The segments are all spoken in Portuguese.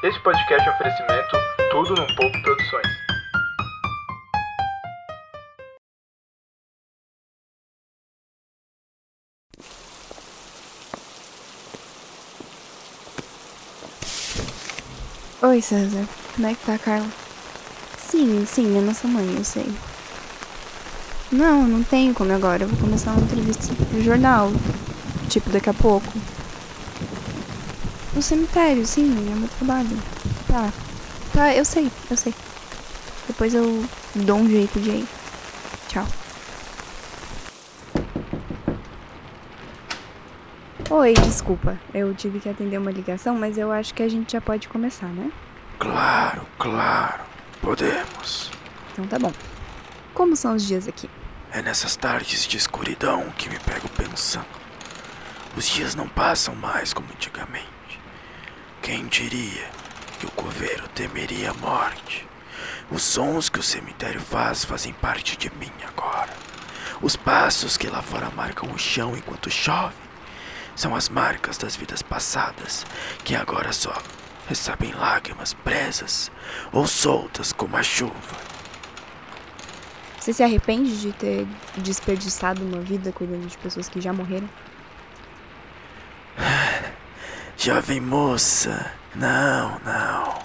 Esse podcast é um oferecimento Tudo Num Pouco Produções. Oi, César. Como é que tá, Carla? Sim, sim, é nossa mãe, eu sei. Não, não tenho como agora. Eu vou começar uma entrevista no jornal. Tipo, daqui a pouco. No cemitério, sim, é meu trabalho. Tá. Tá, eu sei, eu sei. Depois eu dou um jeito de ir. Tchau. Oi, desculpa. Eu tive que atender uma ligação, mas eu acho que a gente já pode começar, né? Claro, claro. Podemos. Então tá bom. Como são os dias aqui? É nessas tardes de escuridão que me pego pensando. Os dias não passam mais como antigamente. Quem diria que o coveiro temeria a morte? Os sons que o cemitério faz fazem parte de mim agora. Os passos que lá fora marcam o chão enquanto chove são as marcas das vidas passadas que agora só recebem lágrimas presas ou soltas como a chuva. Você se arrepende de ter desperdiçado uma vida cuidando de pessoas que já morreram? Jovem moça, não, não.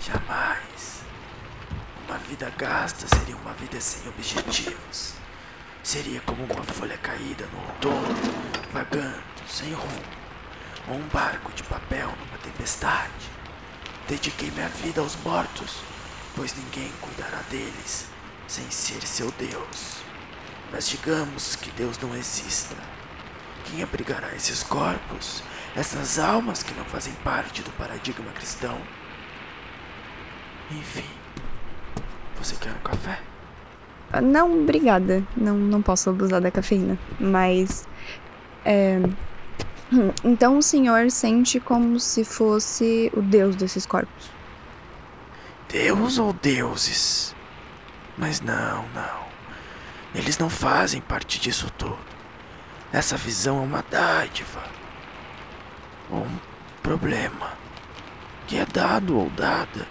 Jamais. Uma vida gasta seria uma vida sem objetivos. Seria como uma folha caída no outono, vagando, sem rumo, ou um barco de papel numa tempestade. Dediquei minha vida aos mortos, pois ninguém cuidará deles sem ser seu Deus. Mas digamos que Deus não exista. Quem abrigará esses corpos, essas almas que não fazem parte do paradigma cristão? Enfim, você quer um café? Ah, Não, obrigada. Não, não posso abusar da cafeína. Mas. É... Então o senhor sente como se fosse o deus desses corpos. Deus ou deuses? Mas não, não. Eles não fazem parte disso tudo. Essa visão é uma dádiva. Um problema. Que é dado ou dada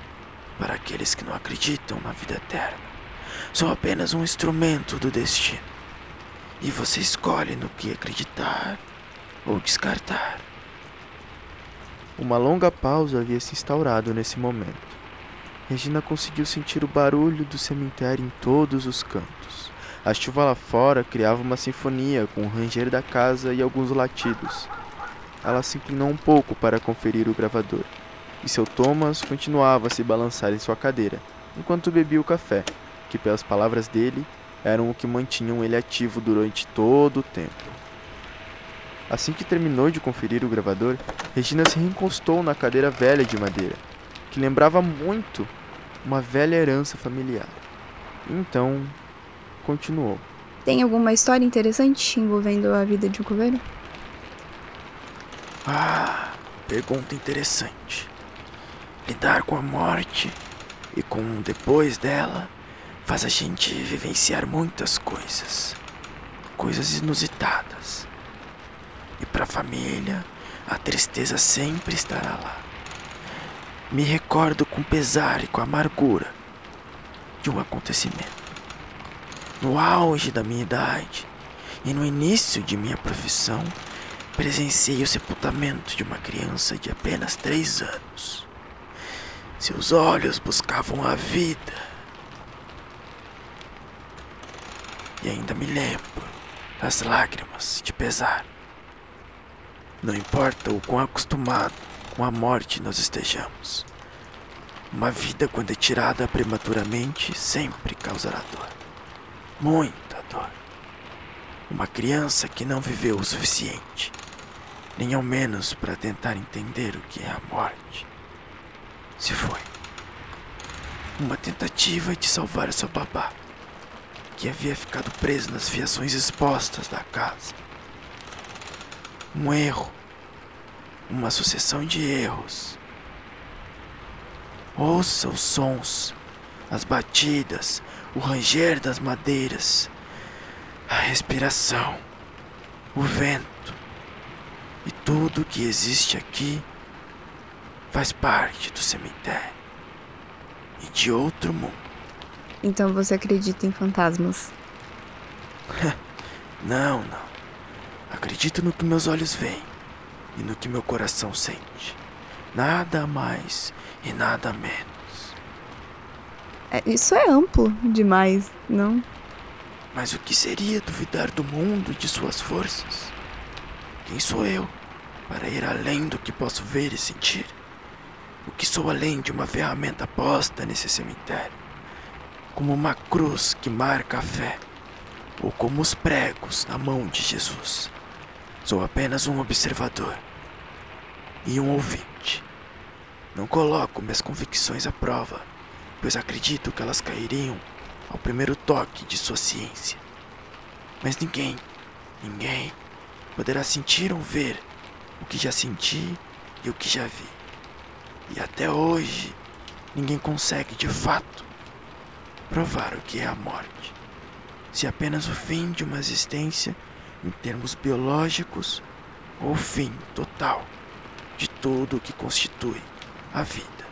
para aqueles que não acreditam na vida eterna. Sou apenas um instrumento do destino. E você escolhe no que acreditar ou descartar. Uma longa pausa havia se instaurado nesse momento. Regina conseguiu sentir o barulho do cemitério em todos os cantos. A chuva lá fora criava uma sinfonia com o ranger da casa e alguns latidos. Ela se inclinou um pouco para conferir o gravador, e seu Thomas continuava a se balançar em sua cadeira, enquanto bebia o café, que, pelas palavras dele, eram o que mantinham ele ativo durante todo o tempo. Assim que terminou de conferir o gravador, Regina se reencostou na cadeira velha de madeira, que lembrava muito uma velha herança familiar. Então, continuou. Tem alguma história interessante envolvendo a vida de um coveiro? Ah, pergunta interessante. Lidar com a morte e com o depois dela faz a gente vivenciar muitas coisas, coisas inusitadas. E para a família, a tristeza sempre estará lá. Me recordo com pesar e com amargura de um acontecimento. No auge da minha idade e no início de minha profissão, presenciei o sepultamento de uma criança de apenas três anos. Seus olhos buscavam a vida. E ainda me lembro das lágrimas de pesar. Não importa o quão acostumado com a morte nós estejamos. Uma vida, quando é tirada prematuramente, sempre causará dor. Muita dor. Uma criança que não viveu o suficiente, nem ao menos para tentar entender o que é a morte. Se foi. Uma tentativa de salvar seu babá, que havia ficado preso nas fiações expostas da casa. Um erro. Uma sucessão de erros. Ouça os sons, as batidas, o ranger das madeiras, a respiração, o vento e tudo que existe aqui faz parte do cemitério e de outro mundo. Então você acredita em fantasmas? Não, não. Acredito no que meus olhos veem e no que meu coração sente. Nada mais e nada menos. É, isso é amplo demais, não? Mas o que seria duvidar do mundo e de suas forças? Quem sou eu para ir além do que posso ver e sentir? O que sou além de uma ferramenta posta nesse cemitério? Como uma cruz que marca a fé, ou como os pregos na mão de Jesus. Sou apenas um observador e um ouvinte. Não coloco minhas convicções à prova, pois acredito que elas cairiam ao primeiro toque de sua ciência. Mas ninguém, ninguém poderá sentir ou ver o que já senti e o que já vi. E até hoje, ninguém consegue de fato provar o que é a morte. Se apenas o fim de uma existência em termos biológicos ou o fim total de tudo o que constitui a vida.